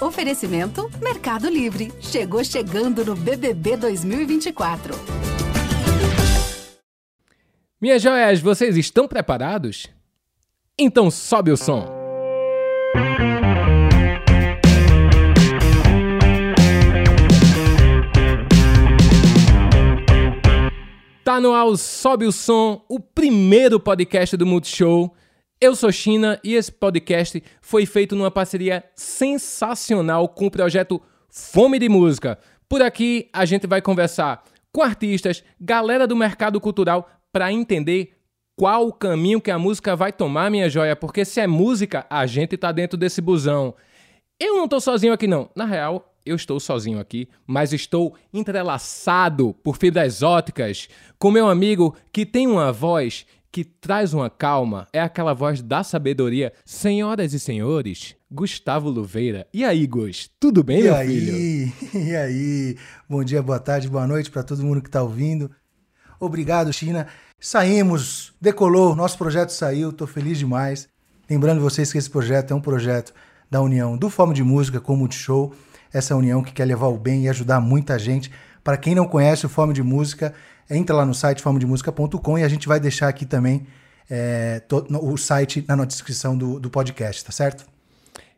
Oferecimento Mercado Livre. Chegou chegando no BBB 2024. Minhas joias, vocês estão preparados? Então sobe o som. Tá no ar o Sobe o Som, o primeiro podcast do Multishow. Eu sou China e esse podcast foi feito numa parceria sensacional com o projeto Fome de Música. Por aqui a gente vai conversar com artistas, galera do mercado cultural para entender qual o caminho que a música vai tomar, minha joia, porque se é música, a gente tá dentro desse busão. Eu não tô sozinho aqui não. Na real, eu estou sozinho aqui, mas estou entrelaçado por fibras óticas com meu amigo que tem uma voz que traz uma calma, é aquela voz da sabedoria. Senhoras e senhores, Gustavo Luveira. E aí, Gus? Tudo bem, e meu aí? filho? E aí? Bom dia, boa tarde, boa noite para todo mundo que está ouvindo. Obrigado, China. Saímos, decolou, nosso projeto saiu, estou feliz demais. Lembrando vocês que esse projeto é um projeto da união do Fome de Música com o Multishow, essa união que quer levar o bem e ajudar muita gente. Para quem não conhece o Fome de Música, entra lá no site fomedemusica.com e a gente vai deixar aqui também é, o site na descrição do, do podcast, tá certo?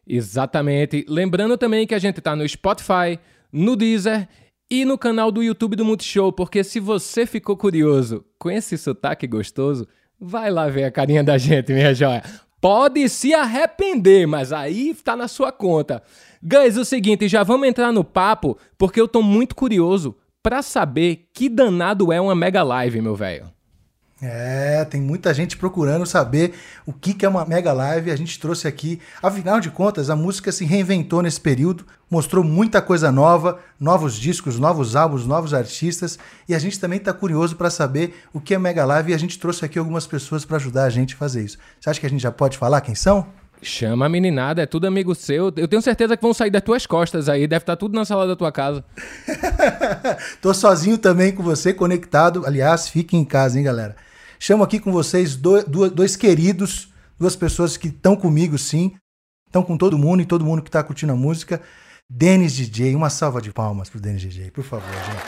Exatamente. Lembrando também que a gente tá no Spotify, no Deezer e no canal do YouTube do Multishow, porque se você ficou curioso com esse sotaque gostoso, vai lá ver a carinha da gente, minha joia. Pode se arrepender, mas aí tá na sua conta. Guys, o seguinte, já vamos entrar no papo, porque eu tô muito curioso para saber que danado é uma mega live, meu velho. É, tem muita gente procurando saber o que é uma mega live. A gente trouxe aqui. Afinal de contas, a música se reinventou nesse período, mostrou muita coisa nova, novos discos, novos álbuns, novos artistas. E a gente também está curioso para saber o que é mega live. E a gente trouxe aqui algumas pessoas para ajudar a gente a fazer isso. Você acha que a gente já pode falar quem são? Chama a meninada, é tudo amigo seu. Eu tenho certeza que vão sair das tuas costas aí, deve estar tá tudo na sala da tua casa. Tô sozinho também com você, conectado. Aliás, fiquem em casa, hein, galera. Chamo aqui com vocês dois, dois queridos, duas pessoas que estão comigo, sim. Estão com todo mundo e todo mundo que está curtindo a música. Denis DJ, uma salva de palmas pro Denis DJ, por favor, gente.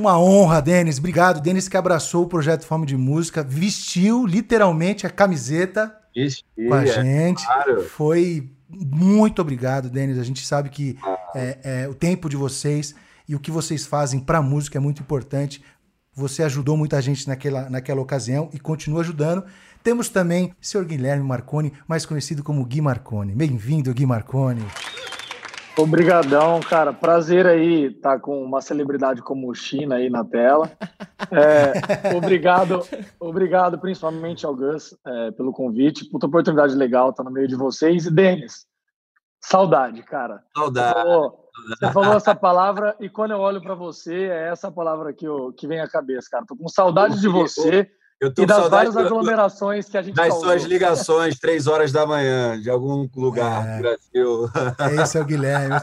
Uma honra, Denis. Obrigado. Denis que abraçou o projeto Fome de Música, vestiu literalmente a camiseta Vestia, com a gente. Claro. Foi muito obrigado, Denis. A gente sabe que é, é, o tempo de vocês e o que vocês fazem para a música é muito importante. Você ajudou muita gente naquela, naquela ocasião e continua ajudando. Temos também o senhor Guilherme Marconi, mais conhecido como Gui Marconi. Bem-vindo, Gui Marconi. Obrigadão, cara. Prazer aí estar tá com uma celebridade como o China aí na tela. É, obrigado, obrigado principalmente ao Gus é, pelo convite. Puta oportunidade legal estar no meio de vocês. E Denis, saudade, cara. Saudade. Você falou essa palavra e quando eu olho para você, é essa palavra que, eu, que vem à cabeça, cara. Tô com saudade de você. Eu tô e das várias aglomerações que a gente Das causou. suas ligações, três horas da manhã, de algum lugar É. do Brasil. Esse é o Guilherme.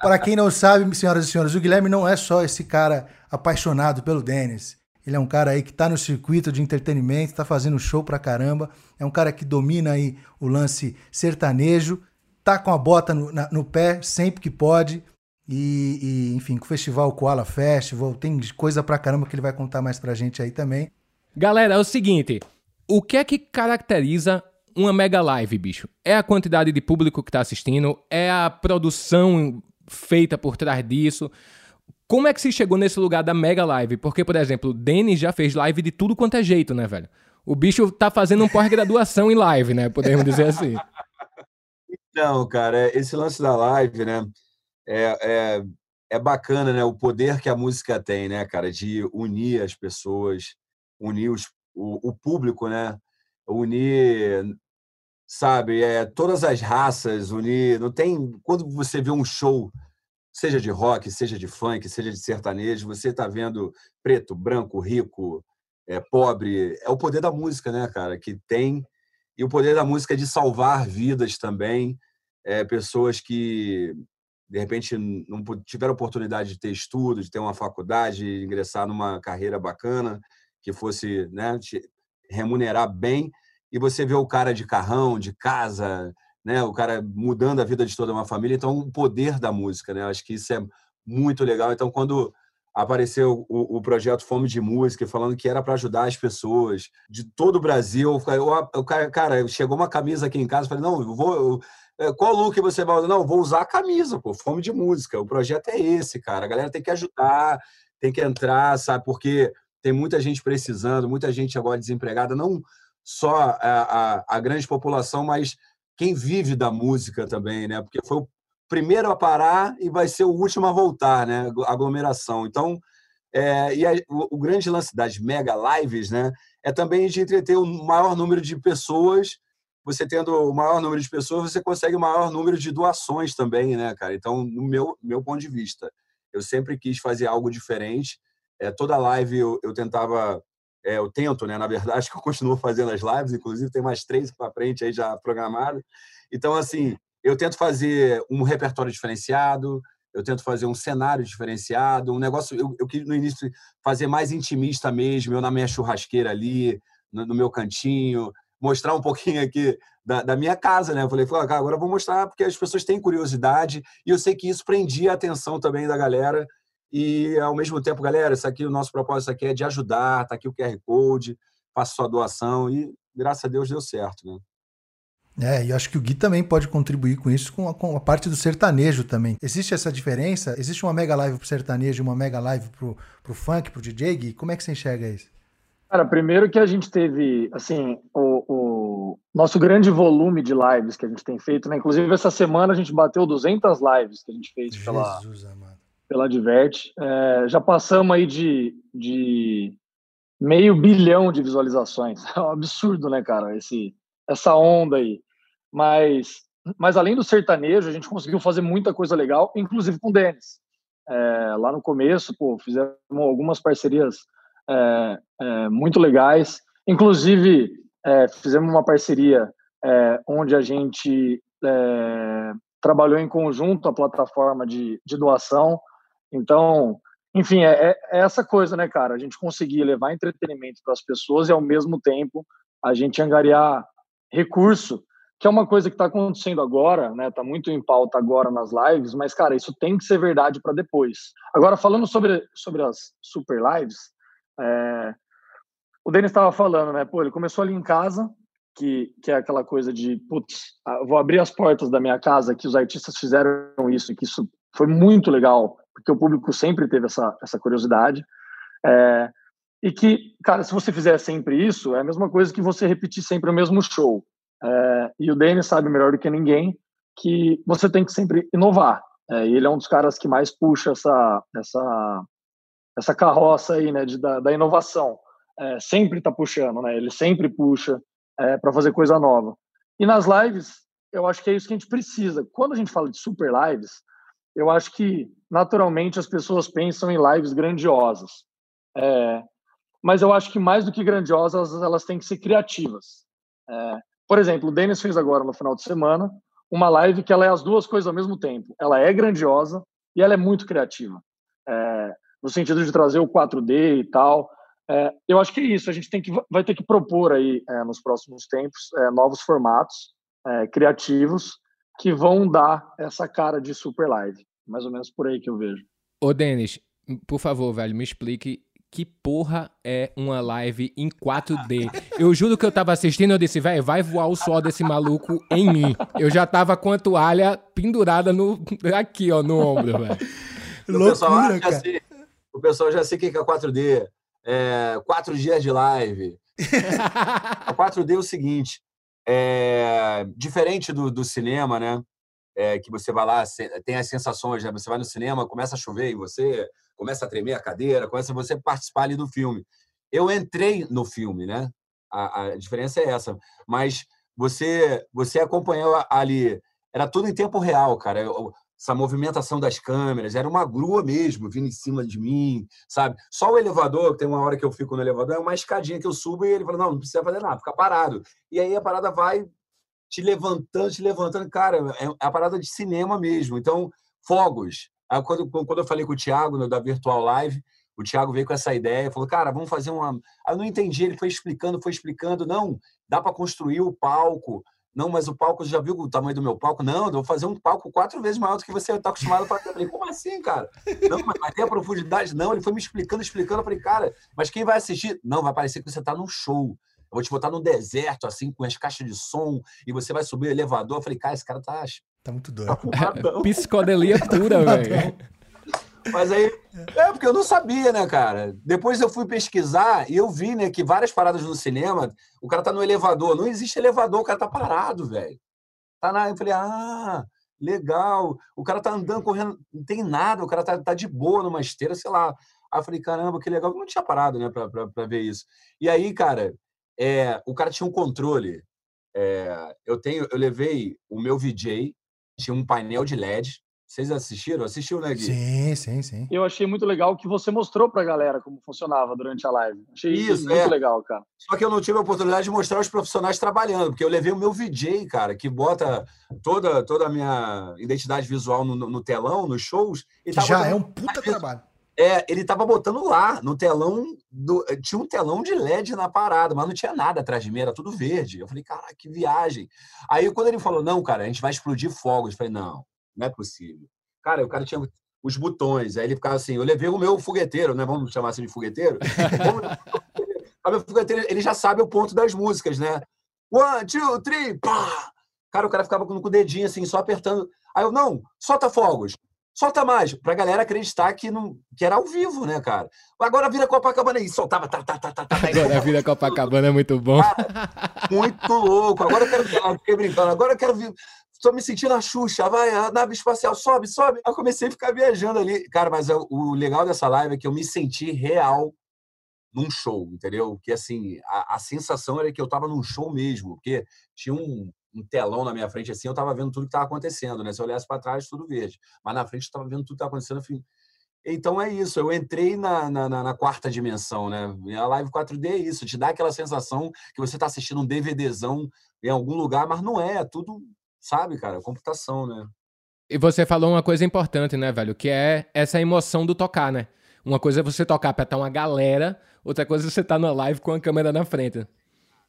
Para quem não sabe, senhoras e senhores, o Guilherme não é só esse cara apaixonado pelo Denis. Ele é um cara aí que tá no circuito de entretenimento, tá fazendo show pra caramba. É um cara que domina aí o lance sertanejo, tá com a bota no, na- no pé sempre que pode. E, e, enfim, com o festival Koala Festival, tem coisa pra caramba que ele vai contar mais pra gente aí também. Galera, é o seguinte: o que é que caracteriza uma mega live, bicho? É a quantidade de público que tá assistindo? É a produção feita por trás disso? Como é que se chegou nesse lugar da mega live? Porque, por exemplo, o Denis já fez live de tudo quanto é jeito, né, velho? O bicho tá fazendo um pós-graduação em live, né? Podemos dizer assim. Não, cara, esse lance da live, né? É, é, é bacana, né? O poder que a música tem, né, cara? De unir as pessoas, unir os, o, o público, né? Unir, sabe? É, todas as raças, unir. Não tem. Quando você vê um show, seja de rock, seja de funk, seja de sertanejo, você está vendo preto, branco, rico, é, pobre. É o poder da música, né, cara? Que tem. E o poder da música é de salvar vidas também. É, pessoas que, de repente, não tiveram oportunidade de ter estudo, de ter uma faculdade, ingressar numa carreira bacana, que fosse né, te remunerar bem. E você vê o cara de carrão, de casa, né? O cara mudando a vida de toda uma família. Então, o poder da música, né? Acho que isso é muito legal. Então, quando apareceu o, o projeto Fome de Música, falando que era para ajudar as pessoas de todo o Brasil, cara, cara, chegou uma camisa aqui em casa, falei, não, eu vou... Eu, é, qual look você vai usar? Não, vou usar a camisa, pô, fome de música. O projeto é esse, cara. A galera tem que ajudar, tem que entrar, sabe? Porque tem muita gente precisando, muita gente agora desempregada, não só a, a, a grande população, mas quem vive da música também, né? Porque foi o primeiro a parar e vai ser o último a voltar, né? Aglomeração. Então, é, e a, o, o, grande lance das mega lives, né? É também de entreter o maior número de pessoas. Você tendo o maior número de pessoas, você consegue o maior número de doações também, né, cara? Então, no meu, meu ponto de vista, eu sempre quis fazer algo diferente. É, toda live eu, eu tentava é, eu tento, né? Na verdade, que eu continuo fazendo as lives, inclusive tem mais três para frente aí já programado. Então, assim, eu tento fazer um repertório diferenciado, eu tento fazer um cenário diferenciado, um negócio. Eu, eu quis no início fazer mais intimista mesmo, eu na minha churrasqueira ali, no, no meu cantinho, mostrar um pouquinho aqui da, da minha casa, né? Eu falei, agora eu vou mostrar porque as pessoas têm curiosidade e eu sei que isso prendia a atenção também da galera e, ao mesmo tempo, galera, isso aqui, o nosso propósito aqui é de ajudar, tá aqui o QR Code, faça sua doação e, graças a Deus, deu certo, né? É, e eu acho que o Gui também pode contribuir com isso, com a, com a, parte do sertanejo também. Existe essa diferença? Existe uma mega live pro sertanejo e uma mega live pro, pro funk, pro DJ, Gui? Como é que você enxerga isso? Cara, primeiro que a gente teve, assim, o, o nosso grande volume de lives que a gente tem feito, né? Inclusive, essa semana a gente bateu 200 lives que a gente fez Jesus, pela, amado pela Diverte. É, já passamos aí de, de meio bilhão de visualizações. É um absurdo, né, cara? Esse, essa onda aí. Mas, mas além do sertanejo, a gente conseguiu fazer muita coisa legal, inclusive com o Denis. É, lá no começo, pô, fizemos algumas parcerias é, é, muito legais. Inclusive, é, fizemos uma parceria é, onde a gente trabalhou em conjunto a plataforma de, de doação então, enfim, é, é, essa coisa, né, cara? A gente conseguir levar entretenimento para as pessoas e, ao mesmo tempo, a gente angariar recurso, que é uma coisa que está acontecendo agora, né? Está muito em pauta agora nas lives, mas, cara, isso tem que ser verdade para depois. Agora, falando sobre, sobre as super lives, é, o Denis estava falando, né? Pô, ele começou ali em casa, que, que é aquela coisa de, putz, ah, vou abrir as portas da minha casa, que os artistas fizeram isso, que isso foi muito legal porque o público sempre teve essa, essa curiosidade. É, e que, cara, se você fizer sempre isso, é a mesma coisa que você repetir sempre o mesmo show. É, e o Denis sabe melhor do que ninguém que você tem que sempre inovar. É, e ele é um dos caras que mais puxa essa, essa, essa carroça aí, né, de, da, da inovação. É, sempre está puxando, né? Ele sempre puxa é, para fazer coisa nova. E nas lives, eu acho que é isso que a gente precisa. Quando a gente fala de super lives, eu acho que naturalmente as pessoas pensam em lives grandiosas. É, mas eu acho que mais do que grandiosas, elas têm que ser criativas. É, por exemplo, o Denis fez agora no final de semana uma live que ela é as duas coisas ao mesmo tempo. Ela é grandiosa e ela é muito criativa. É, no sentido de trazer o 4D e tal. É, eu acho que é isso. A gente tem que, vai ter que propor aí é, nos próximos tempos é, novos formatos é, criativos que vão dar essa cara de super live. Mais ou menos por aí que eu vejo. Ô, Denis, por favor, velho, me explique que porra é uma live em 4D? Eu juro que eu tava assistindo, eu disse, velho, vai voar o suor desse maluco em mim. Eu já tava com a toalha pendurada no, aqui, ó, no ombro, velho. O pessoal já sei, o pessoal já sei o que é 4D. É, quatro dias de live. a 4D é o seguinte, é, diferente do, do cinema, né? É, que você vai lá, tem as sensações, né? Você vai no cinema, começa a chover em você, começa a tremer a cadeira, começa você participar ali do filme. Eu entrei no filme, né? A, a diferença é essa. Mas você você acompanhou ali, era tudo em tempo real, cara. Essa movimentação das câmeras, era uma grua mesmo, vindo em cima de mim, sabe? Só o elevador, tem uma hora que eu fico no elevador, é uma escadinha que eu subo e ele fala: não, não precisa fazer nada, fica parado. E aí a parada vai te levantando, te levantando. Cara, é, é a parada de cinema mesmo. Então, fogos. Quando, quando eu falei com o Thiago no, da Virtual Live, o Thiago veio com essa ideia, falou, cara, vamos fazer uma. Aí eu não entendi, ele foi explicando, foi explicando. Não, dá para construir o palco, Não, mas o palco, já viu o tamanho do meu palco? Não, eu vou fazer um palco quatro vezes maior do que você está acostumado a fazer. Como assim, cara? Não, mas vai ter a profundidade? Não, ele foi me explicando, explicando. Eu falei, cara, mas quem vai assistir? Não, vai parecer que você está num show. Eu vou te botar num deserto, assim, com as caixas de som, e você vai subir o elevador. Eu falei, cara, esse cara tá. Tá muito doido. Tá Psicodelia pura, velho. Mas aí, é porque eu não sabia, né, cara? Depois eu fui pesquisar e eu vi, né, que várias paradas no cinema, o cara tá no elevador. Não existe elevador, o cara tá parado, velho. Tá na. Eu falei, ah, legal. O cara tá andando, correndo, não tem nada, o cara tá, tá de boa numa esteira, sei lá. Aí eu falei, caramba, que legal. Eu não tinha parado, né, pra, pra, pra ver isso. E aí, cara, é, o cara tinha um controle. É, eu tenho, eu levei o meu VJ, tinha um painel de LED, vocês assistiram? Assistiu, né, Gui? Sim, sim, sim. Eu achei muito legal que você mostrou pra galera como funcionava durante a live. Achei isso, muito é. legal, cara. Só que eu não tive a oportunidade de mostrar os profissionais trabalhando, porque eu levei o meu VJ, cara, que bota toda, toda a minha identidade visual no, no telão, nos shows. E já é um puta trabalho. É, ele tava botando lá, no telão, do... tinha um telão de LED na parada, mas não tinha nada atrás de mim, era tudo verde. Eu falei, cara, que viagem. Aí quando ele falou, não, cara, a gente vai explodir fogos, eu falei, não, não é possível. Cara, o cara tinha os botões, aí ele ficava assim, eu levei o meu fogueteiro, né? Vamos chamar assim de fogueteiro. meu fogueteiro, ele já sabe o ponto das músicas, né? One, two, three, pá! Cara, o cara ficava com o dedinho assim, só apertando. Aí eu, não, solta fogos, solta mais, pra galera acreditar que, não, que era ao vivo, né, cara? Agora vira Copacabana aí, soltava, tá, tá, tá, tá, tá. Agora vira Copacabana é muito bom. Cara, muito louco. Agora eu quero, eu fiquei brincando, agora eu quero vir Estou me sentindo a Xuxa, vai, a nave espacial, sobe, sobe. Eu comecei a ficar viajando ali. Cara, mas o legal dessa live é que eu me senti real num show, entendeu? Que assim, a, a sensação era que eu estava num show mesmo, porque tinha um, um, telão na minha frente assim, eu estava vendo tudo que estava acontecendo, né? Se eu olhasse para trás, tudo verde. Mas na frente eu estava vendo tudo que estava acontecendo. Enfim. Então é isso, eu entrei na, na, na, quarta dimensão, né? E a live 4D é isso, te dá aquela sensação que você está assistindo um DVDzão em algum lugar, mas não é, é tudo sabe, cara? Computação, né? E você falou uma coisa importante, né, velho? Que é essa emoção do tocar, né? Uma coisa é você tocar pra estar uma galera, outra coisa é você estar tá na live com a câmera na frente.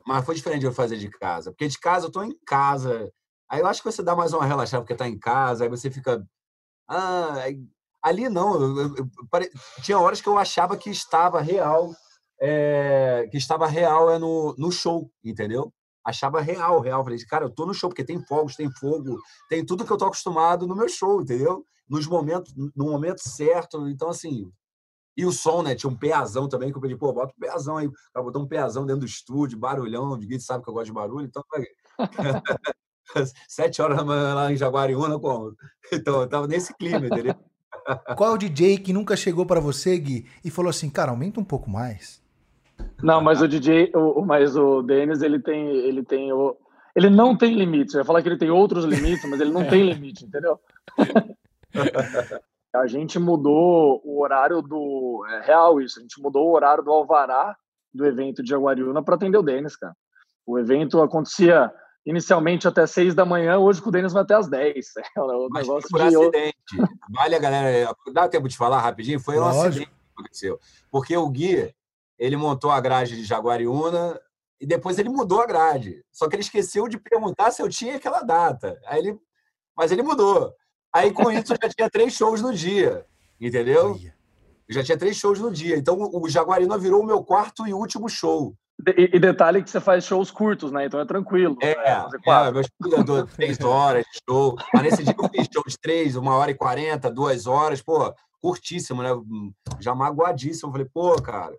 Mas foi diferente eu fazer de casa. Porque de casa eu tô em casa. Aí eu acho que você dá mais uma relaxada porque tá em casa, aí você fica. Ah, ali não. Eu, eu, pare... Tinha horas que eu achava que estava real. É... que estava real é no, no show, entendeu? achava real, real. Falei, cara, eu tô no show, porque tem fogos, tem fogo, tem tudo que eu tô acostumado no meu show, entendeu? Nos momentos, no momento certo. Então, assim. E o som, né? Tinha um peazão também, que eu pedi, pô, bota um peazão aí. Ela botou um peazão dentro do estúdio, barulhão, ninguém sabe que eu gosto de barulho, então. Sete horas da manhã lá em Jaguariúna, como? Então, eu tava nesse clima, entendeu? Qual é o DJ que nunca chegou para você, Gui, e falou assim, cara, aumenta um pouco mais? Não, mas o DJ, o, mas o Denis, ele tem, ele tem o, ele não tem limites. Eu ia falar que ele tem outros limites, mas ele não tem limite, entendeu? A gente mudou o horário do é real isso. A gente mudou o horário do alvará do evento de Jaguariúna para atender o Denis, cara. O evento acontecia inicialmente até seis da manhã, hoje com o Denis vai até às dez. É um Mas negócio por de acidente. Vale a galera. Dá tempo de falar rapidinho? Foi um Lógico. acidente que aconteceu. Porque o Gui, ele montou a grade de Jaguariúna e depois ele mudou a grade. Só que ele esqueceu de perguntar se eu tinha aquela data. Aí ele, mas ele mudou. Aí com isso eu já tinha três shows no dia, entendeu? Eu já tinha três shows no dia. Então o Jaguariúna virou o meu quarto e último show. E, e, detalhe que você faz shows curtos, né? Então é tranquilo. É, né? é meus filhos três horas de show. Mas nesse dia eu fiz show de três, uma hora e quarenta, duas horas, pô, curtíssimo, né? Já magoadíssimo. Eu falei, pô, cara,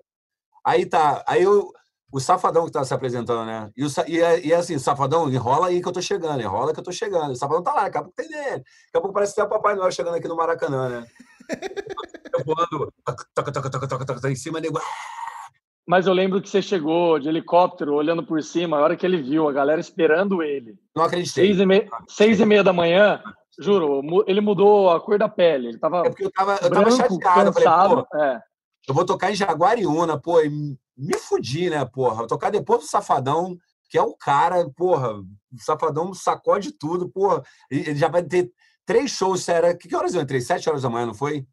Aí tá, aí eu, o Safadão que tá se apresentando, né? E, o, e, é, e é assim, Safadão, enrola aí que eu tô chegando, enrola que eu tô chegando. O Safadão tá lá, daqui a pouco tem dele. Daqui a pouco parece até o Papai Noel chegando aqui no Maracanã, né? eu voando, toca, toca, toca, toca, toca, em cima, nego. Mas eu lembro que você chegou de helicóptero, olhando por cima, a hora que ele viu, a galera esperando ele. Não acreditei. Seis e, me... Seis e meia da manhã, juro, ele mudou a cor da pele. Ele tava. É porque eu tava, eu tava chateado. Cansado, eu falei, é. Eu vou tocar em Jaguariúna, pô, me fudi, né, porra? Tocar depois do Safadão, que é o cara, porra, o Safadão sacode tudo, porra. Ele já vai ter três shows, era... Que horas eu entrei? Sete horas da manhã, não foi?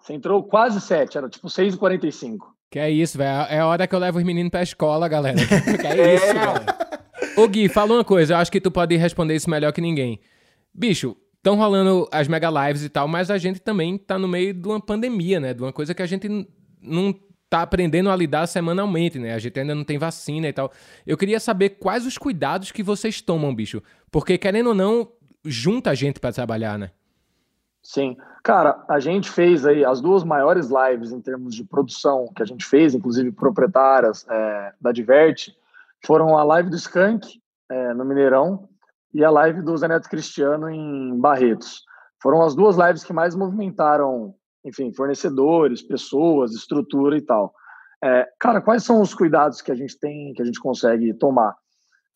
Você entrou quase sete, era tipo seis e quarenta e cinco. Que é isso, velho. É a hora que eu levo os meninos pra escola, galera. Que é isso, é. Ô Gui, fala uma coisa, eu acho que tu pode responder isso melhor que ninguém. Bicho, estão rolando as mega lives e tal, mas a gente também tá no meio de uma pandemia, né? De uma coisa que a gente não tá aprendendo a lidar semanalmente, né? A gente ainda não tem vacina e tal. Eu queria saber quais os cuidados que vocês tomam, bicho. Porque, querendo ou não, junta a gente para trabalhar, né? Sim. Cara, a gente fez aí as duas maiores lives em termos de produção que a gente fez, inclusive proprietárias é, da Diverte, foram a live do Skank é, no Mineirão e a live do Zeneto Cristiano em Barretos. Foram as duas lives que mais movimentaram, enfim, fornecedores, pessoas, estrutura e tal. É, cara, quais são os cuidados que a gente tem, que a gente consegue tomar?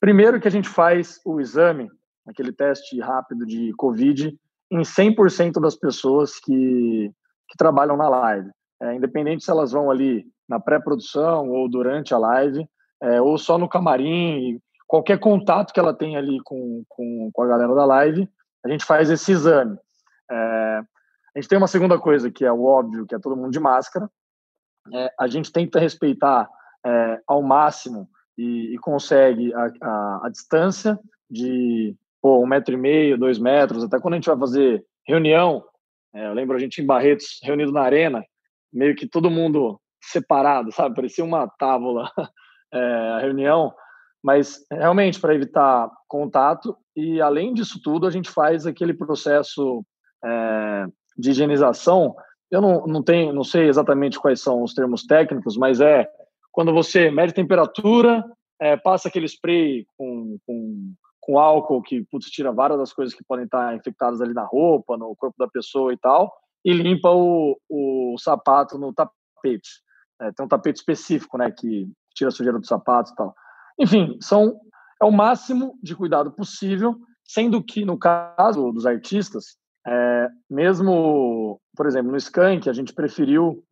Primeiro que a gente faz o exame, aquele teste rápido de COVID, em 100% das pessoas que, que trabalham na live. É, independente se elas vão ali na pré-produção ou durante a live, é, ou só no camarim, qualquer contato que ela tem ali com, com, com a galera da live, a gente faz esse exame. É, a gente tem uma segunda coisa que é o óbvio, que é todo mundo de máscara. É, a gente tenta respeitar é, ao máximo e, e consegue a, a, a, distância de pô, um metro e meio, dois metros, até quando a gente vai fazer reunião, é, eu lembro a gente em Barretos, reunido na arena, meio que todo mundo separado, sabe? Parecia uma tábua é, a reunião, mas realmente para evitar contato e além disso tudo a gente faz aquele processo é, de higienização. Eu não, não tenho, não sei exatamente quais são os termos técnicos, mas é quando você mede temperatura, é, passa aquele spray com, com com álcool que putz, tira várias das coisas que podem estar infectadas ali na roupa, no corpo da pessoa e tal, e limpa o, o sapato no tapete. É, tem um tapete específico, né, que tira a sujeira do sapato e tal. Enfim, são é o máximo de cuidado possível, sendo que no caso dos artistas, é, mesmo, por exemplo, no Skank, a gente preferiu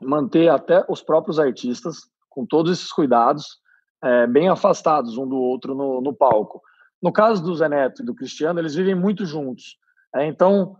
manter até os próprios artistas com todos esses cuidados, é, bem afastados um do outro no, no palco. No caso do Zé Neto e do Cristiano, eles vivem muito juntos. É, então,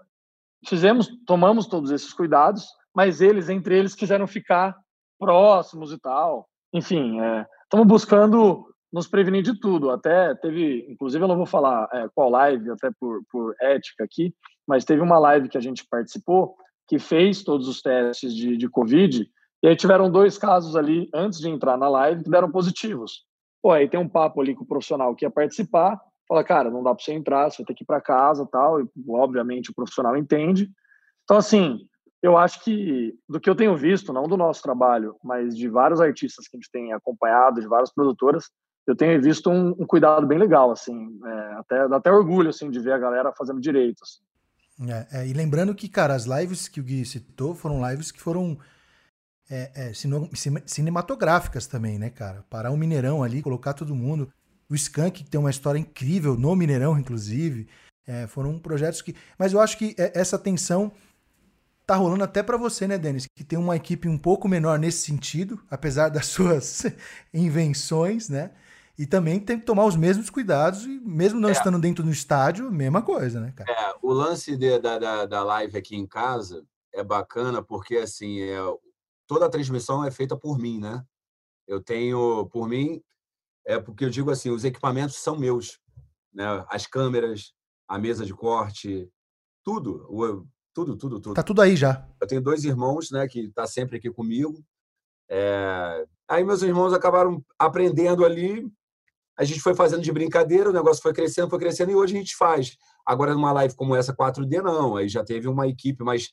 fizemos, tomamos todos esses cuidados, mas eles, entre eles, quiseram ficar próximos e tal. Enfim, estamos é, buscando nos prevenir de tudo. Até teve, inclusive, eu não vou falar é, qual live, até por, por ética aqui, mas teve uma live que a gente participou que fez todos os testes de, de Covid, e aí tiveram dois casos ali, antes de entrar na live, que deram positivos. Pô, aí tem um papo ali com o profissional que ia participar, fala, cara, não dá para você entrar, você ter que ir para casa tal, e obviamente o profissional entende. Então, assim, eu acho que do que eu tenho visto, não do nosso trabalho, mas de vários artistas que a gente tem acompanhado, de várias produtoras, eu tenho visto um, um cuidado bem legal, assim, é, até, dá até orgulho, assim, de ver a galera fazendo direito, assim. É, é, e lembrando que, cara, as lives que o Gui citou foram lives que foram é, é, cinematográficas também, né, cara? Parar um Mineirão ali, colocar todo mundo. O Skank, que tem uma história incrível no Mineirão, inclusive. É, foram projetos que. Mas eu acho que é, essa tensão tá rolando até para você, né, Denis? Que tem uma equipe um pouco menor nesse sentido, apesar das suas invenções, né? E também tem que tomar os mesmos cuidados, e mesmo não é. estando dentro do estádio, mesma coisa, né, cara? É, o lance de, da, da, da live aqui em casa é bacana porque, assim, é, toda a transmissão é feita por mim, né? Eu tenho, por mim, é porque eu digo assim, os equipamentos são meus, né? As câmeras, a mesa de corte, tudo, o, tudo, tudo, tudo. Tá tudo aí já. Eu tenho dois irmãos, né, que tá sempre aqui comigo. É... Aí meus irmãos acabaram aprendendo ali. A gente foi fazendo de brincadeira, o negócio foi crescendo, foi crescendo e hoje a gente faz. Agora numa live como essa 4D não, aí já teve uma equipe, mas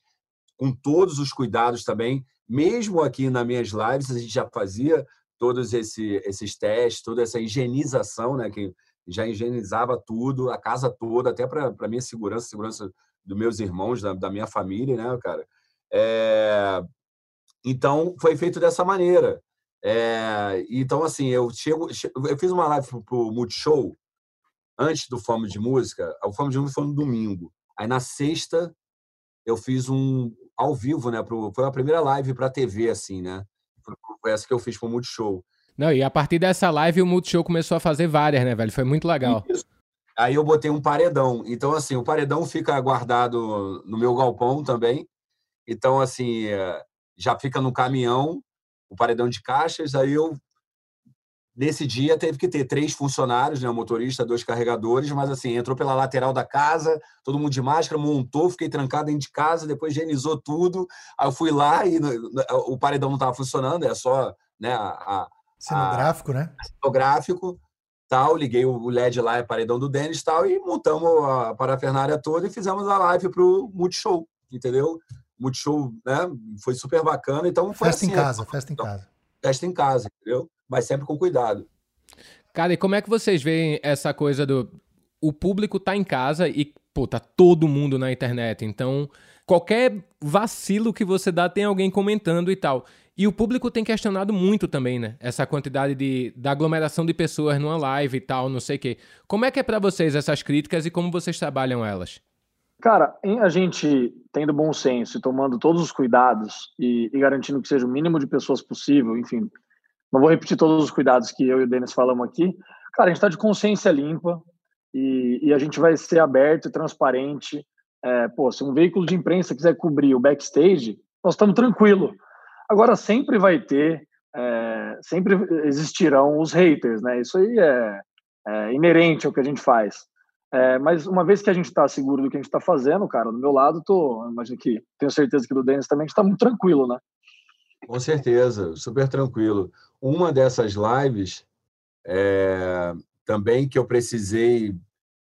com todos os cuidados também mesmo aqui nas minhas lives, a gente já fazia todos esse, esses testes, toda essa higienização, né? Que já higienizava tudo, a casa toda, até para a minha segurança, segurança dos meus irmãos, da, da minha família, né, cara? É... Então, foi feito dessa maneira. É... Então, assim, eu chego, eu fiz uma live para o Multishow antes do Fama de Música. O Fama de Música foi no domingo. Aí, na sexta, eu fiz um, ao vivo, né? Pro, foi a primeira live para TV, assim, né? Foi essa que eu fiz pro Multishow. Não, e a partir dessa live o Multishow começou a fazer várias, né, velho? Foi muito legal. Isso. Aí eu botei um paredão. Então, assim, o paredão fica guardado no meu galpão também. Então, assim, é, já fica no caminhão, o paredão de caixas. Aí eu nesse dia teve que ter três funcionários, né? O motorista, dois carregadores, mas assim, entrou pela lateral da casa, todo mundo de máscara, montou, fiquei trancado dentro de casa, depois higienizou tudo. Aí eu fui lá e o paredão não estava funcionando, é só né, a, cenográfico, a, né? Cenográfico, tal, liguei o LED lá, é paredão do Denis tal, e montamos a parafernália toda e fizemos a live pro Multishow, entendeu? Multishow, né? Foi super bacana. Então foi festa assim, em casa, festa em casa. Festa em casa, entendeu? Mas sempre com cuidado. Cara, e como é que vocês veem essa coisa do. O público tá em casa e, pô, tá todo mundo na internet. Então, qualquer vacilo que você dá, tem alguém comentando e tal. E o público tem questionado muito também, né? Essa quantidade de, da aglomeração de pessoas numa live e tal, não sei o quê. Como é que é para vocês essas críticas e como vocês trabalham elas? Cara, a gente tendo bom senso e tomando todos os cuidados e, e, garantindo que seja o mínimo de pessoas possível, enfim, não vou repetir todos os cuidados que eu e o Denis falamos aqui. Cara, a gente está de consciência limpa e, e, a gente vai ser aberto e transparente. É, pô, se um veículo de imprensa quiser cobrir o backstage, nós estamos tranquilo. Agora sempre vai ter, é, sempre existirão os haters, né? Isso aí é, é inerente ao que a gente faz. É, mas uma vez que a gente está seguro do que a gente está fazendo, cara, do meu lado, tô, imagino que tenho certeza que do Denis também está muito tranquilo, né? Com certeza, super tranquilo. Uma dessas lives é, também que eu precisei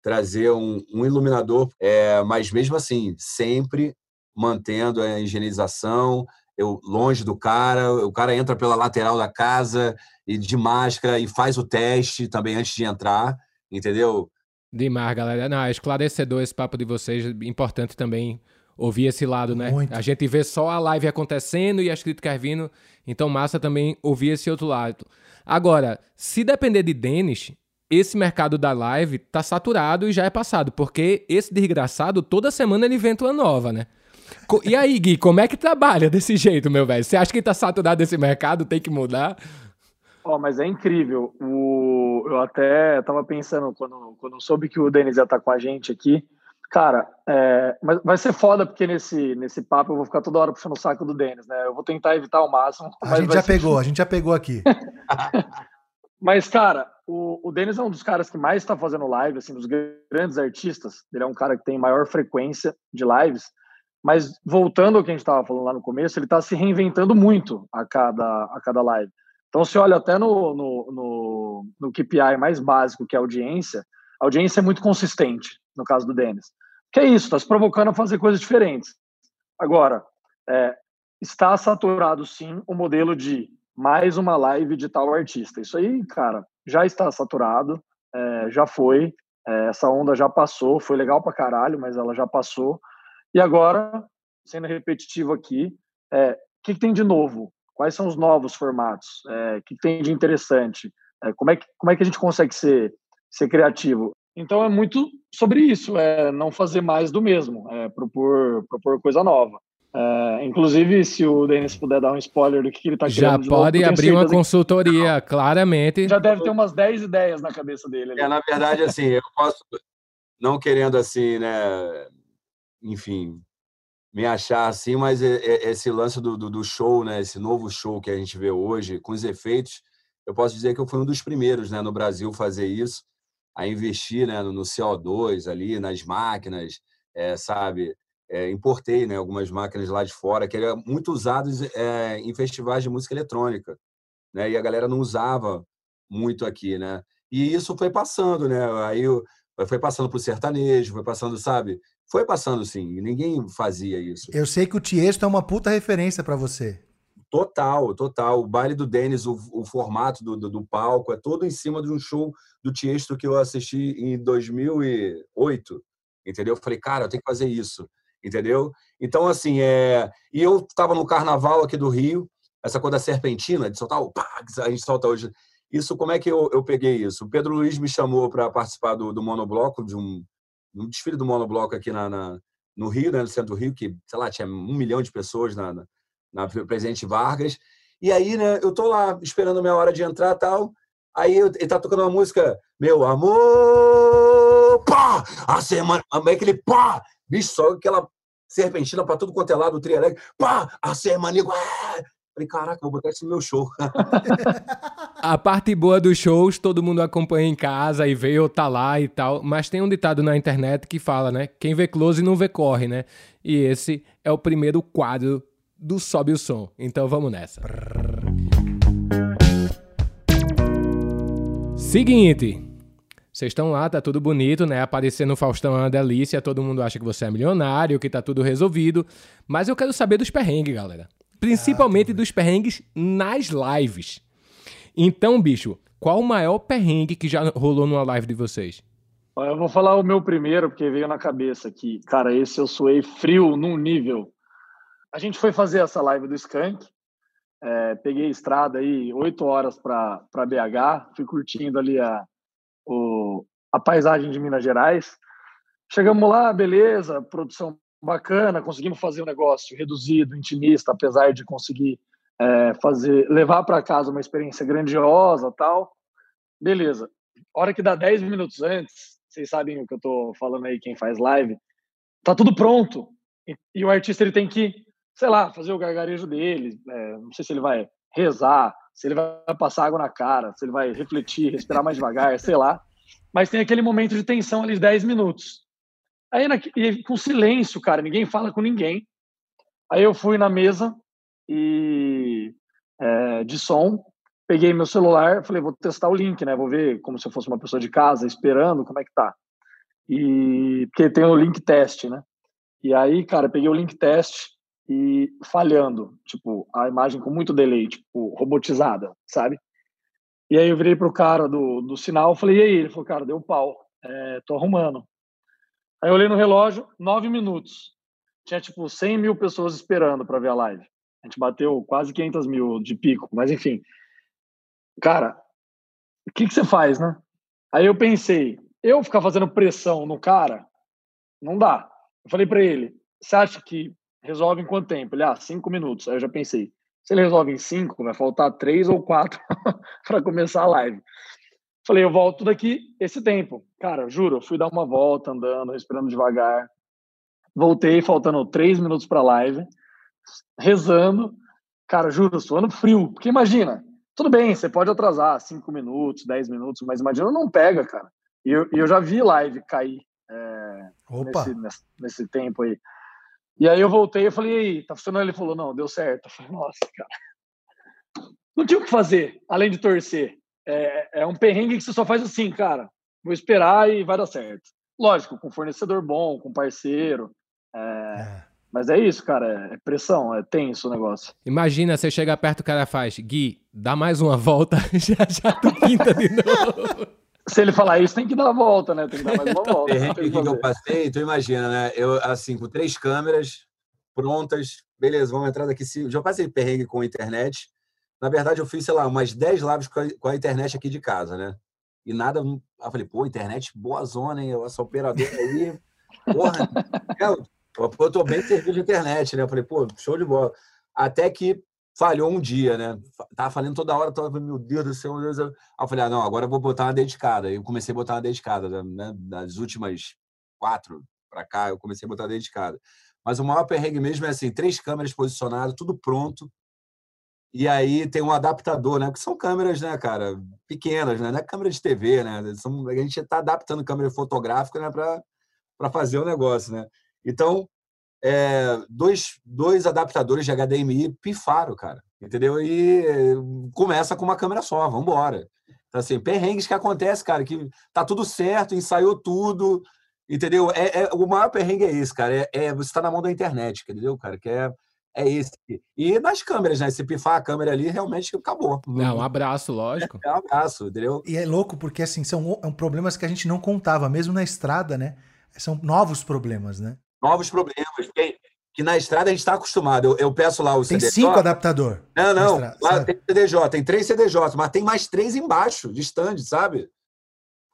trazer um, um iluminador, é, mas mesmo assim, sempre mantendo a higienização, eu longe do cara, o cara entra pela lateral da casa e de máscara e faz o teste também antes de entrar, entendeu? Demais, galera. Não, é esclarecedor esse papo de vocês. Importante também ouvir esse lado, né? Muito. A gente vê só a live acontecendo e as críticas vindo. Então, massa também ouvir esse outro lado. Agora, se depender de Denis, esse mercado da live tá saturado e já é passado. Porque esse desgraçado, toda semana ele inventa uma nova, né? E aí, Gui, como é que trabalha desse jeito, meu velho? Você acha que tá saturado esse mercado? Tem que mudar? Oh, mas é incrível. O... Eu até estava pensando, quando, quando soube que o Denis ia estar com a gente aqui, cara, é... mas vai ser foda, porque nesse, nesse papo eu vou ficar toda hora puxando o saco do Denis, né? Eu vou tentar evitar ao máximo. A gente já pegou, a gente já pegou aqui. mas, cara, o, o Denis é um dos caras que mais está fazendo live, assim, dos grandes artistas. Ele é um cara que tem maior frequência de lives. Mas voltando ao que a gente estava falando lá no começo, ele está se reinventando muito a cada, a cada live. Então, se olha até no, no, no, no KPI mais básico, que é a audiência, a audiência é muito consistente, no caso do Denis. Que é isso, está se provocando a fazer coisas diferentes. Agora, é, está saturado sim o modelo de mais uma live de tal artista. Isso aí, cara, já está saturado, é, já foi, é, essa onda já passou, foi legal pra caralho, mas ela já passou. E agora, sendo repetitivo aqui, é, o que, que tem de novo? Quais são os novos formatos? É, o que tem de interessante? É, como, é que, como é que a gente consegue ser, ser criativo? Então é muito sobre isso, é não fazer mais do mesmo, é propor, propor coisa nova. É, inclusive, se o Denis puder dar um spoiler do que ele está criando. Já pode novo, abrir uma consultoria, que... claramente. Já deve ter umas 10 ideias na cabeça dele. Ali. É, na verdade, assim, eu posso, não querendo assim, né, enfim, me achar assim, mas esse lance do, do, do, show, né, esse novo show que a gente vê hoje, com os efeitos, eu posso dizer que eu fui um dos primeiros né, no Brasil fazer isso, a investir né, no CO2 ali, nas máquinas, é, sabe? É, importei né, algumas máquinas lá de fora, que eram muito usadas é, em festivais de música eletrônica, né? E a galera não usava muito aqui, né? E isso foi passando, né? Aí foi passando para o sertanejo, foi passando, sabe? Foi passando sim, ninguém fazia isso. Eu sei que o Tiesto é uma puta referência para você. Total, total. O baile do Denis, o, o formato do, do, do, palco, é todo em cima de um show do Tiesto que eu assisti em 2008, entendeu? Eu falei, cara, eu tenho que fazer isso, entendeu? Então, assim, é... e eu estava no carnaval aqui do Rio, essa coisa da serpentina, de soltar o pá, a gente solta hoje. Isso, como é que eu, eu peguei isso? O Pedro Luiz me chamou para participar do, do monobloco, de um, um desfile do monobloco aqui na, na, no Rio, né, no centro do Rio, que, sei lá, tinha um milhão de pessoas na, na, na Presidente Vargas. E aí, né, eu tô lá esperando a minha hora de entrar tal. Aí ele tá tocando uma música, meu amor, pá! A semana, como é que ele, pá! Bicho, só aquela serpentina para tudo quanto é lado, o trio pá! A semana igual. Falei, caraca, vou botar isso no meu show. A parte boa dos shows, todo mundo acompanha em casa e vê ou tá lá e tal. Mas tem um ditado na internet que fala, né? Quem vê close não vê corre, né? E esse é o primeiro quadro do Sobe o Som. Então vamos nessa. Seguinte. Vocês estão lá, tá tudo bonito, né? Aparecer no Faustão é uma delícia, todo mundo acha que você é milionário, que tá tudo resolvido. Mas eu quero saber dos perrengues, galera. Principalmente dos perrengues nas lives. Então, bicho, qual o maior perrengue que já rolou numa live de vocês? Eu vou falar o meu primeiro, porque veio na cabeça aqui. Cara, esse eu suei frio num nível. A gente foi fazer essa live do Skank. É, peguei estrada aí, oito horas para BH. Fui curtindo ali a, o, a paisagem de Minas Gerais. Chegamos lá, beleza, produção bacana, conseguimos fazer um negócio reduzido, intimista, apesar de conseguir é, fazer, levar para casa uma experiência grandiosa, tal. Beleza. Hora que dá 10 minutos antes, vocês sabem o que eu tô falando aí, quem faz live, tá tudo pronto. E, e o artista ele tem que, sei lá, fazer o gargarejo dele. É, não sei se ele vai rezar, se ele vai passar água na cara, se ele vai refletir, respirar mais devagar, sei lá. Mas tem aquele momento de tensão ali de 10 minutos. Aí, na, com silêncio, cara, ninguém fala com ninguém. Aí eu fui na mesa e é, de som, peguei meu celular, falei, vou testar o link, né? Vou ver como se eu fosse uma pessoa de casa, esperando, como é que tá. E porque tem o link teste, né? E aí, cara, peguei o link teste e falhando, tipo, a imagem com muito delay, tipo, robotizada, sabe? E aí eu virei pro cara do, do sinal, falei, e aí? Ele falou, cara, deu pau, é, tô arrumando. Aí eu olhei no relógio, nove minutos. Tinha, tipo, 100 mil pessoas esperando para ver a live. A gente bateu quase 500 mil de pico, mas enfim. Cara, o que, que você faz, né? Aí eu pensei, eu ficar fazendo pressão no cara, não dá. Eu falei para ele, você acha que resolve em quanto tempo? Ele, ah, cinco minutos. Aí eu já pensei, se ele resolve em cinco, vai faltar três ou quatro para começar a live. Falei, eu volto daqui esse tempo. Cara, juro, eu fui dar uma volta andando, respirando devagar. Voltei faltando três minutos para a live rezando. Cara, juro, suando frio. Porque imagina, tudo bem, você pode atrasar 5 minutos, 10 minutos, mas imagina não pega, cara. E eu, eu já vi live cair é, nesse, nesse, nesse, tempo aí. E aí eu voltei e falei, e aí, tá funcionando? Ele falou, não, deu certo. Eu falei, nossa, cara. Não tinha o que fazer, além de torcer. É, é um perrengue que você só faz assim, cara. Vou esperar e vai dar certo. Lógico, com fornecedor bom, com parceiro. É, é. Mas é isso, cara, é pressão, é tenso o negócio. Imagina, você chega perto, o cara faz, Gui, dá mais uma volta, já, já tu pinta de novo. Se ele falar isso, tem que dar a volta, né? Tem que dar mais uma volta. O que, que eu passei, então imagina, né? Eu, assim, com três câmeras prontas, beleza, vamos entrar daqui. Já passei perrengue com internet. Na verdade, eu fiz, sei lá, umas 10 lives com a, com a internet aqui de casa, né? E nada. Eu falei, pô, internet boa zona, hein? Essa operadora aí. Porra, eu tô bem servido de internet, né? Eu falei, pô, show de bola. Até que falhou um dia, né? Tava falando toda hora, tava, meu Deus do céu, meu Deus do céu. Aí eu falei, ah, não, agora eu vou botar uma dedicada. Eu comecei a botar uma dedicada, né? Das últimas quatro para cá, eu comecei a botar dedicada. Mas o maior perrengue mesmo é assim, três câmeras posicionadas, tudo pronto. E aí tem um adaptador, né? Que são câmeras, né, cara, pequenas, né? Não é câmera de TV, né? a gente está adaptando câmera fotográfica, né, para fazer o negócio, né? Então, é, dois, dois adaptadores de HDMI pifaram, cara. Entendeu? E começa com uma câmera só, vamos embora. Então, assim, perrengues que acontece, cara, que tá tudo certo, ensaiou tudo, entendeu? É, é o maior perrengue é esse, cara. É, é você está na mão da internet, entendeu, cara? Que é, é esse. E nas câmeras, né? Se pifar a câmera ali, realmente acabou. Não, um abraço, lógico. É, é um abraço, entendeu? E é louco porque, assim, são problemas que a gente não contava, mesmo na estrada, né? São novos problemas, né? novos problemas. Que, que na estrada a gente está acostumado. Eu, eu, peço lá o tem CDJ. Tem cinco adaptador. Não, não. Estrada, lá tem CDJ, tem três CDJ, mas tem mais três embaixo, de stand, sabe?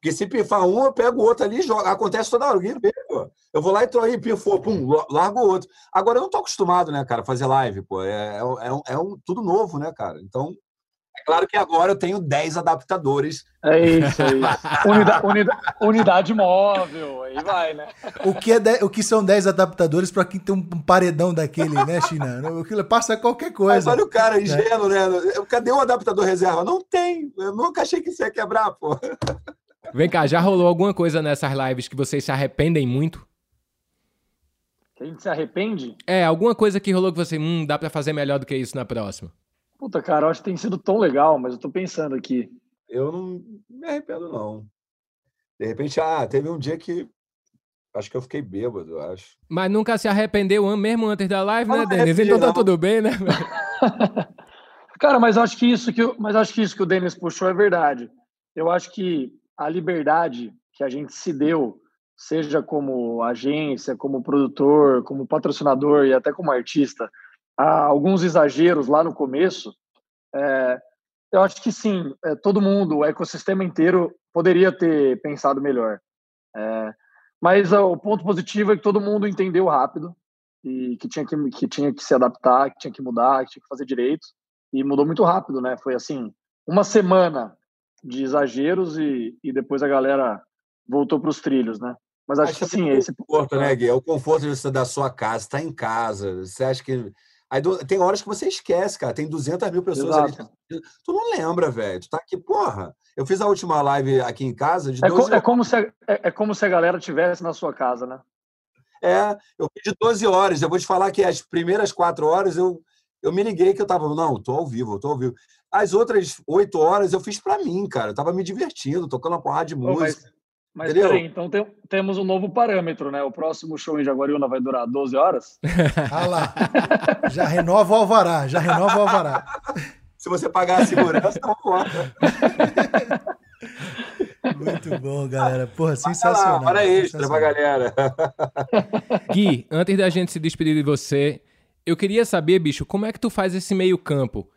Porque se pifar um, eu pego o outro ali e jogo. Acontece toda hora. Eu vou lá e aí, pifou, pum, largo o outro. Agora eu não tô acostumado, né, cara, fazer live, pô. É, é, é, um, é um, tudo novo, né, cara? Então, É claro que agora eu tenho 10 adaptadores. É isso, é isso. Unida, unida, unidade móvel, aí vai, né? O que, é de, o que são 10 adaptadores para quem tem um paredão daquele, né, China? Aquilo passa qualquer coisa. Mas olha o cara ingênuo, né? Cadê o adaptador reserva? Não tem. Eu nunca achei que isso ia quebrar, pô. Vem cá, já rolou alguma coisa nessas lives que vocês se arrependem muito? A gente se arrepende? É, alguma coisa que rolou que você, hum, dá para fazer melhor do que isso na próxima. Puta, cara, eu acho que tem sido tão legal, mas eu tô pensando aqui. Eu não me arrependo, não. De repente, ah, teve um dia que acho que eu fiquei bêbado, eu acho. Mas nunca se arrependeu mesmo antes da live, né, Denis? Então tá tudo bem, né? cara, mas acho que isso que, mas acho que isso que o Denis puxou é verdade. Eu acho que a liberdade que a gente se deu, seja como agência, como produtor, como patrocinador e até como artista, há alguns exageros lá no começo, é, eu acho que sim, é, todo mundo, o ecossistema inteiro poderia ter pensado melhor. É, mas o ponto positivo é que todo mundo entendeu rápido e que tinha que, que tinha que se adaptar, que tinha que mudar, que tinha que fazer direito e mudou muito rápido, né? Foi assim, uma semana de exageros e, e depois a galera voltou para os trilhos, né? Mas acho, acho que sim, esse conforto, né, Gui? É o conforto da sua casa, está em casa. Você acha que Aí tem horas que você esquece, cara. Tem 200 mil pessoas Exato. ali. Tu não lembra, velho. Tu tá aqui, porra. Eu fiz a última live aqui em casa de é, co é, como se a, é, é, como se a galera tivesse na sua casa, né? É, eu fiz de 12 horas. Eu vou te falar que as primeiras quatro horas eu, eu me liguei que eu tava. Não, tô ao vivo, tô ao vivo. As outras oito horas eu fiz para mim, cara. Eu tava me divertindo, tocando uma porrada de música. Mas... Mas peraí, então tem, temos um novo parâmetro, né? O próximo show em Jaguariúna vai durar 12 horas? ah lá. Já renova o alvará, já renova o alvará. Se você pagar a segurança, não conta. Muito bom, galera. Porra, sensacional. Para extra pra galera. Gui, antes da gente se despedir de você, eu queria saber, bicho, como é que tu faz esse meio campo?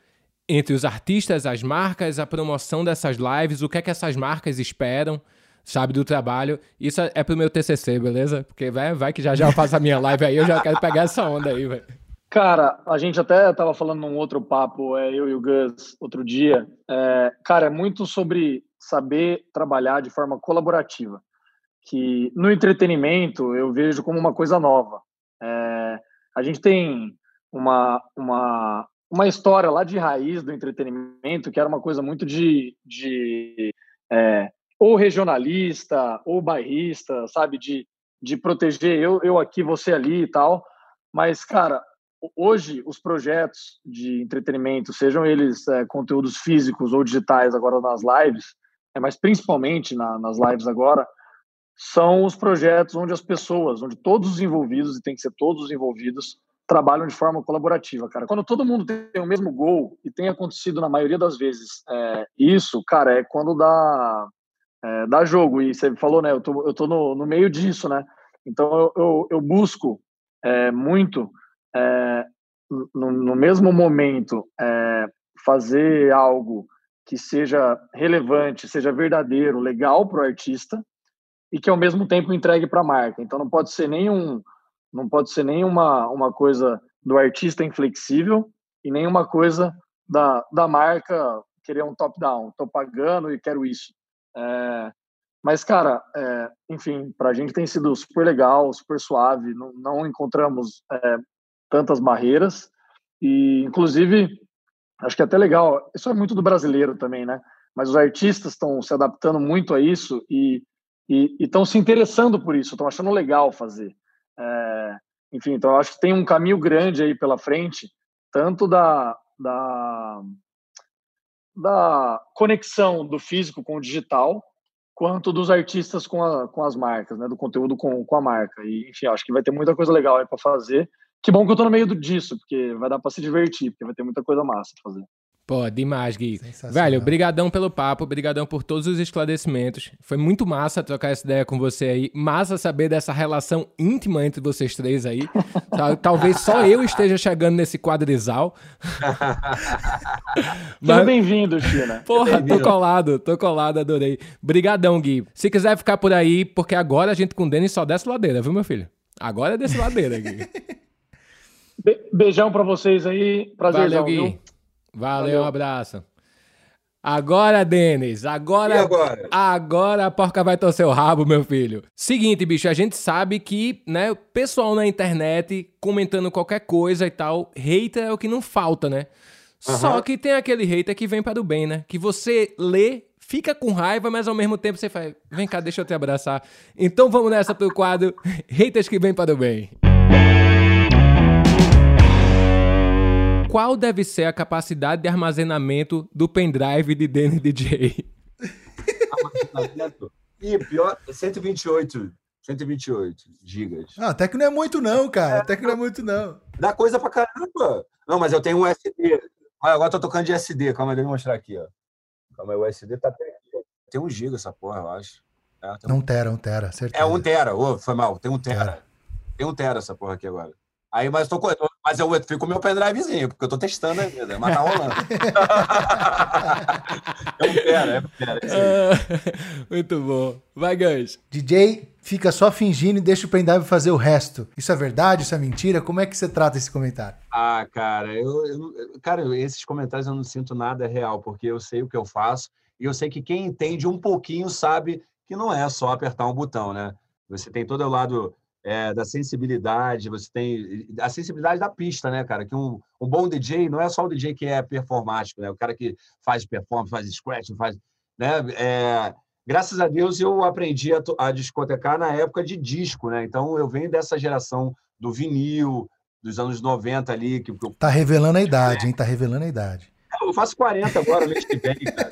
Entre os artistas, as marcas, a promoção dessas lives, o que é que essas marcas esperam? Sabe do trabalho. Isso é pro meu TCC, beleza? Porque vai, vai que já já eu faço a minha live aí, eu já quero pegar essa onda aí, velho. Cara, a gente até estava falando num outro papo, é, eu e o Gus, outro dia. É, cara, é muito sobre saber trabalhar de forma colaborativa. Que no entretenimento eu vejo como uma coisa nova. É, a gente tem uma, uma, uma história lá de raiz do entretenimento que era uma coisa muito de, de é, ou regionalista, ou bairrista, sabe? De, de proteger eu, eu aqui, você ali e tal. Mas, cara, hoje os projetos de entretenimento, sejam eles é, conteúdos físicos ou digitais agora nas lives, é, mas principalmente na, nas lives agora, são os projetos onde as pessoas, onde todos os envolvidos, e tem que ser todos os envolvidos, trabalham de forma colaborativa, cara. Quando todo mundo tem o mesmo gol, e tem acontecido na maioria das vezes é, isso, cara, é quando dá, é, dá jogo. E você falou, né? Eu tô, eu tô no, no meio disso, né? Então eu, eu, eu busco é, muito, é, no, no, mesmo momento, é, fazer algo que seja relevante, seja verdadeiro, legal para o artista e que ao mesmo tempo entregue para a marca. Então não pode ser nenhum, não pode ser nenhuma uma coisa do artista inflexível e nenhuma coisa da, da marca querer um top down. Estou pagando e quero isso. É, mas, cara, é, enfim, para a gente tem sido super legal, super suave, não, não encontramos é, tantas barreiras e, inclusive, acho que é até legal, isso é muito do brasileiro também, né? Mas os artistas estão se adaptando muito a isso e estão se interessando por isso, estão achando legal fazer. É, enfim, então acho que tem um caminho grande aí pela frente, tanto da, da da conexão do físico com o digital, quanto dos artistas com, a, com as marcas, né, do conteúdo com, com a marca. E, enfim, acho que vai ter muita coisa legal aí para fazer. Que bom que eu tô no meio disso, porque vai dar para se divertir, porque vai ter muita coisa massa pra fazer. Pô, demais, Gui. Velho, brigadão pelo papo, brigadão por todos os esclarecimentos. Foi muito massa trocar essa ideia com você aí. Massa saber dessa relação íntima entre vocês três aí. Talvez só eu esteja chegando nesse quadrizal. Mas... bem-vindo, China. Porra, tô colado, tô colado, adorei. Brigadão, Gui. Se quiser ficar por aí, porque agora a gente com o Denis só desce ladeira, viu, meu filho? Agora é desce ladeira, Gui. Be beijão pra vocês aí. Prazer, Valeu, Gui. Viu? Valeu, Valeu. um abraço. Agora, Denis, agora, E agora? agora a porca vai torcer o rabo, meu filho. Seguinte, bicho, a gente sabe que, né, o pessoal na internet comentando qualquer coisa e tal, hater é o que não falta, né? Só Aham. que tem aquele hater que vem para o bem, né? Que você lê, fica com raiva, mas ao mesmo tempo você faz, vem cá, deixa eu te abraçar. Então vamos nessa pro quadro Haters que vem para o bem. Qual deve ser a capacidade de armazenamento do pendrive de Danny DJ? Armazenamento. Ih, pior, 128. 128 gigas. Ah, até que não é muito, não, cara. Até que não é muito, não. Dá coisa pra caramba. Não, mas eu tenho um SD. Olha, agora eu tô tocando de SD. Calma aí, deixa eu mostrar aqui, ó. Calma aí, o SD tá até aqui. Tem um giga essa porra, eu acho. É, tem um- Não tera, um tera, certeza. É um tera. Ô, foi mal. Tem um tera. Tera. Tem um tera essa porra aqui agora. Aí, mas, tô, com- mas eu fico com o meu pendrivezinho, porque eu tô testando ainda. Mas tá rolando. é um é um tera. é isso aí. Ah, Muito bom. Vai, Gans. DJ fica só fingindo e deixa o pendrive fazer o resto. Isso é verdade? Isso é mentira? Como é que você trata esse comentário? Ah, cara, eu, eu- cara, esses comentários eu não sinto nada real, porque eu sei o que eu faço e eu sei que quem entende um pouquinho sabe que não é só apertar um botão, né? Você tem todo o lado é, da sensibilidade, você tem a sensibilidade da pista, né, cara? Que um, um bom DJ não é só o DJ que é performático, né? O cara que faz performance, faz scratch, faz, né? É, graças a Deus eu aprendi a, to- a discotecar na época de disco, né? Então eu venho dessa geração do vinil, dos anos 90 ali, que, que eu, Tá revelando a idade, hein? Tá revelando a idade. eu faço 40 agora, mês que vem, cara.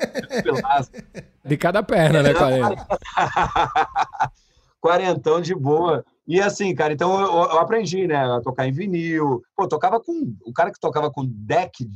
De cada perna, né, 40? Quarentão de boa. E assim, cara, então eu, eu aprendi, né, a tocar em vinil. Pô, tocava com. O cara que tocava com deck,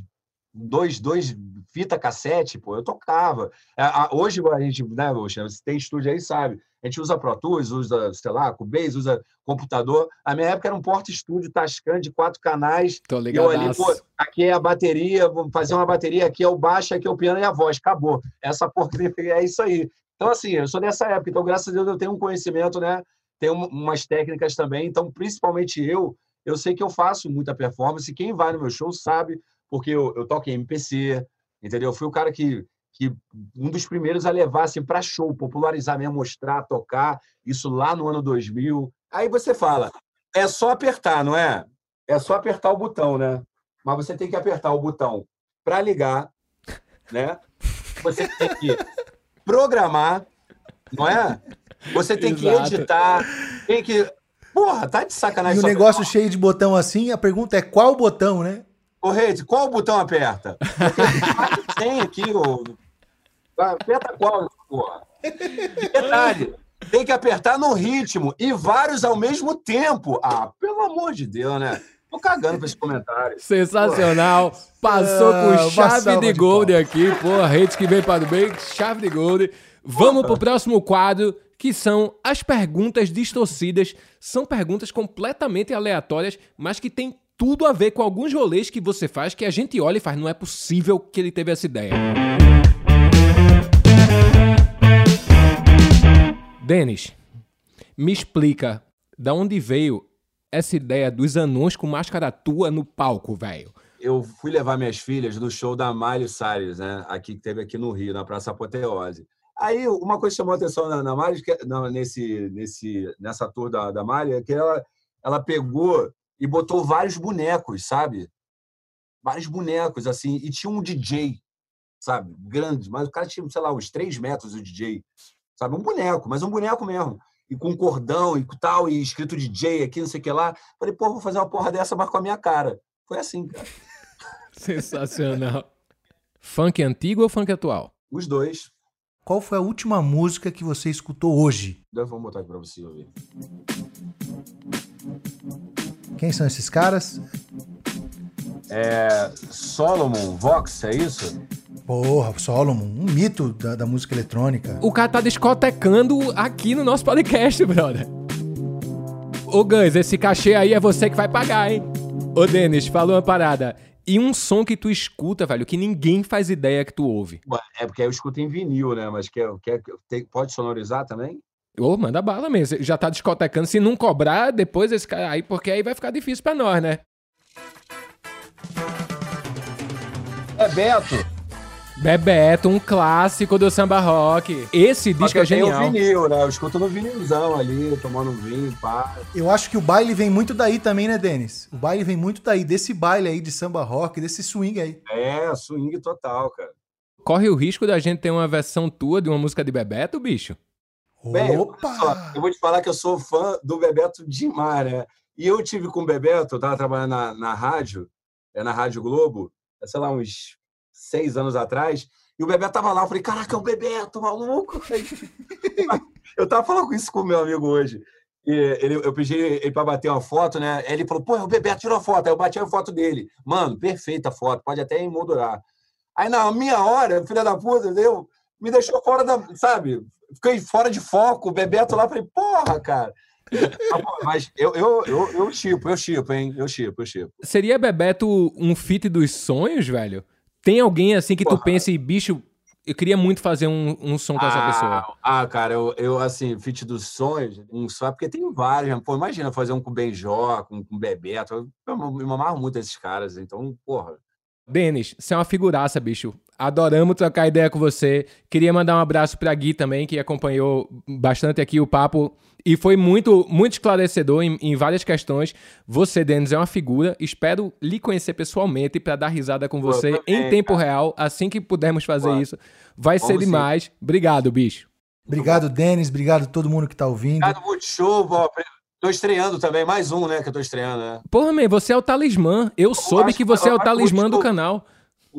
dois, dois fita cassete, pô, eu tocava. A- Hoje a gente, né, poxa, você tem estúdio aí, sabe? A gente usa Pro Tools, usa, sei lá, Cubase, usa computador. A minha época era um porta-estúdio Tascam de quatro canais. Tô E eu ali, pô, aqui é a bateria, vamos fazer uma bateria, aqui é o baixo, aqui é o piano e a voz, acabou. Essa porcaria é isso aí. Então, assim, eu sou dessa época, então, graças a Deus, eu tenho um conhecimento, né? Um- umas técnicas também, então, principalmente eu, eu sei que eu faço muita performance, quem vai no meu show sabe, porque eu, eu toco em MPC, entendeu? Eu fui o cara que, que um dos primeiros a levar, assim, para show, popularizar mesmo, mostrar, tocar, isso lá no ano 2000. Aí você fala, é só apertar, não é? É só apertar o botão, né? Mas você tem que apertar o botão para ligar, né? Você tem que programar, não é? Você tem que editar, tem que. Porra, tá de E sacanagem. o só- negócio cheio de botão assim, a pergunta é qual botão, né? Ô, Reis, qual botão aperta? Porque tem aqui, ô. Aperta qual, porra? Detalhe, tem que apertar no ritmo e vários ao mesmo tempo. Ah, pelo amor de Deus, né? Tô cagando pra esse comentário. Sensacional. Passou Ah, com uma chave de de gold aqui, porra. Redes que vem para o bem, chave de gold. Vamos pro próximo quadro, que são as perguntas distorcidas. São perguntas completamente aleatórias, mas que tem tudo a ver com alguns rolês que você faz que a gente olha e faz, não é possível que ele teve essa ideia. Denis, me explica da onde veio essa ideia dos anões com máscara tua no palco, velho. eu fui levar minhas filhas no show da Mário Salles, né? Aqui que teve aqui no Rio, na Praça Apoteose. Aí uma coisa que chamou a atenção na, na Mário, que- na- nesse, nesse, nessa tour da, da Mário, é que ela, ela pegou e botou vários bonecos, sabe? Vários bonecos, assim, e tinha um DJ, sabe? Grande, mas o cara tinha, sei lá, uns três metros o DJ, sabe? Um boneco, mas um boneco mesmo. E com cordão e tal, e escrito DJ aqui, não sei o que lá. Falei, pô, vou fazer uma porra dessa, mas com a minha cara. Foi assim, cara. Sensacional. Funk antigo ou funk atual? Os dois. Qual foi a última música que você escutou hoje? Vamos botar aqui pra você ouvir. Quem são esses caras? É, Solomon Vox, é isso? Porra, Solomon, um mito da, da música eletrônica. O cara tá discotecando aqui no nosso podcast, brother. Ô Gans, esse cachê aí é você que vai pagar, hein? Ô Denis, falou uma parada. E um som que tu escuta, velho, que ninguém faz ideia que tu ouve. É porque eu escuto em vinil, né? Mas quer, quer, tem- pode sonorizar também? Ô, manda bala mesmo. Já tá discotecando. Se não cobrar, depois esse cara aí, porque aí vai ficar difícil pra nós, né? É Beto. Bebeto, um clássico do samba rock. Esse disco é genial. Tem o vinil, né? Eu escuto no vinilzão ali, tomando um vinho, pá. Eu acho que o baile vem muito daí também, né, Denis? O baile vem muito daí, desse baile aí de samba rock, desse swing aí. É, swing total, cara. Corre o risco da gente ter uma versão tua de uma música de Bebeto, bicho? Bem, Opa! Só, eu vou te falar que eu sou fã do Bebeto demais, né? E eu tive com o Bebeto, eu tava trabalhando na, na rádio, é na Rádio Globo, é, sei lá, uns seis anos atrás, e o Bebeto tava lá, eu falei, caraca, é o Bebeto, maluco! eu tava falando isso com o meu amigo hoje. E ele, eu pedi ele para bater uma foto, né? Ele falou, pô, é o Bebeto tirou a foto. Aí eu bati a foto dele. Mano, perfeita foto, pode até emoldurar. Aí na minha hora, filha da puta, deu, me deixou fora da. Sabe? Fiquei fora de foco, o Bebeto lá, falei, porra, cara. Mas eu, eu, eu, eu chipo, eu chipo, hein? Eu chipo, eu chipo. Seria Bebeto um fit dos sonhos, velho? Tem alguém assim que Porra. tu pense, bicho, eu queria muito fazer um, um som com ah, essa pessoa. Ah, cara, eu, eu assim, fit dos sonhos, um só, porque tem vários. Pô, imagina fazer um com Benjó, com, com Bebeto. Eu, eu me amarro muito esses caras, então, porra. Denis, você é uma figuraça, bicho. Adoramos trocar ideia com você. Queria mandar um abraço para Gui também, que acompanhou bastante aqui o papo e foi muito, muito esclarecedor em, em várias questões. Você, Denis, é uma figura. Espero lhe conhecer pessoalmente para dar risada com você também, em tempo cara. real, assim que pudermos fazer Pô. isso. Vai Vamos ser demais. Sim. Obrigado, bicho. Obrigado, Denis. Obrigado a todo mundo que tá ouvindo. Obrigado, Multishow. Tô estreando também, mais um, né, que eu tô estreando, né? Porra, man, você é o talismã. Eu, eu soube que você é o talismã do canal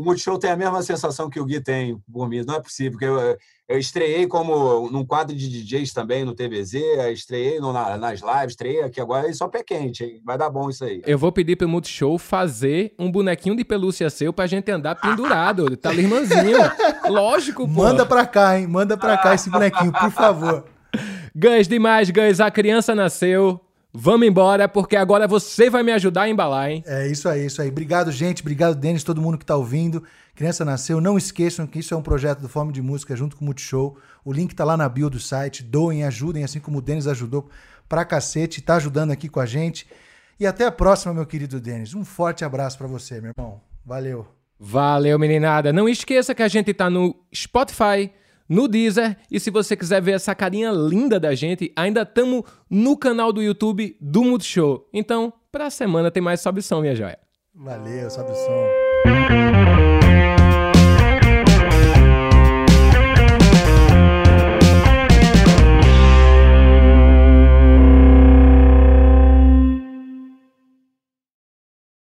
o Multishow tem a mesma sensação que o Gui tem por mim. Não é possível, porque eu, eu estreiei como num quadro de DJs também no TVZ, estreiei no, na, nas lives, estreiei aqui agora e só pé quente, hein? Vai dar bom isso aí. Eu vou pedir pro Multishow fazer um bonequinho de pelúcia seu pra gente andar pendurado, tá irmãzinho. Lógico, pô. Manda pra cá, hein? Manda pra cá esse bonequinho, por favor. Gans demais, Gans. A criança nasceu. Vamos embora, porque agora você vai me ajudar a embalar, hein? É isso aí, isso aí. Obrigado, gente. Obrigado, Denis, todo mundo que tá ouvindo. Criança Nasceu. Não esqueçam que isso é um projeto do Fome de Música junto com o Multishow. O link tá lá na bio do site. Doem, ajudem, assim como o Denis ajudou pra cacete. Tá ajudando aqui com a gente. E até a próxima, meu querido Denis. Um forte abraço para você, meu irmão. Valeu. Valeu, meninada. Não esqueça que a gente tá no Spotify, no Deezer. E se você quiser ver essa carinha linda da gente, ainda estamos no canal do YouTube do Multishow. Então, pra semana tem mais Sobe Som, minha joia. Valeu, Sobe Som.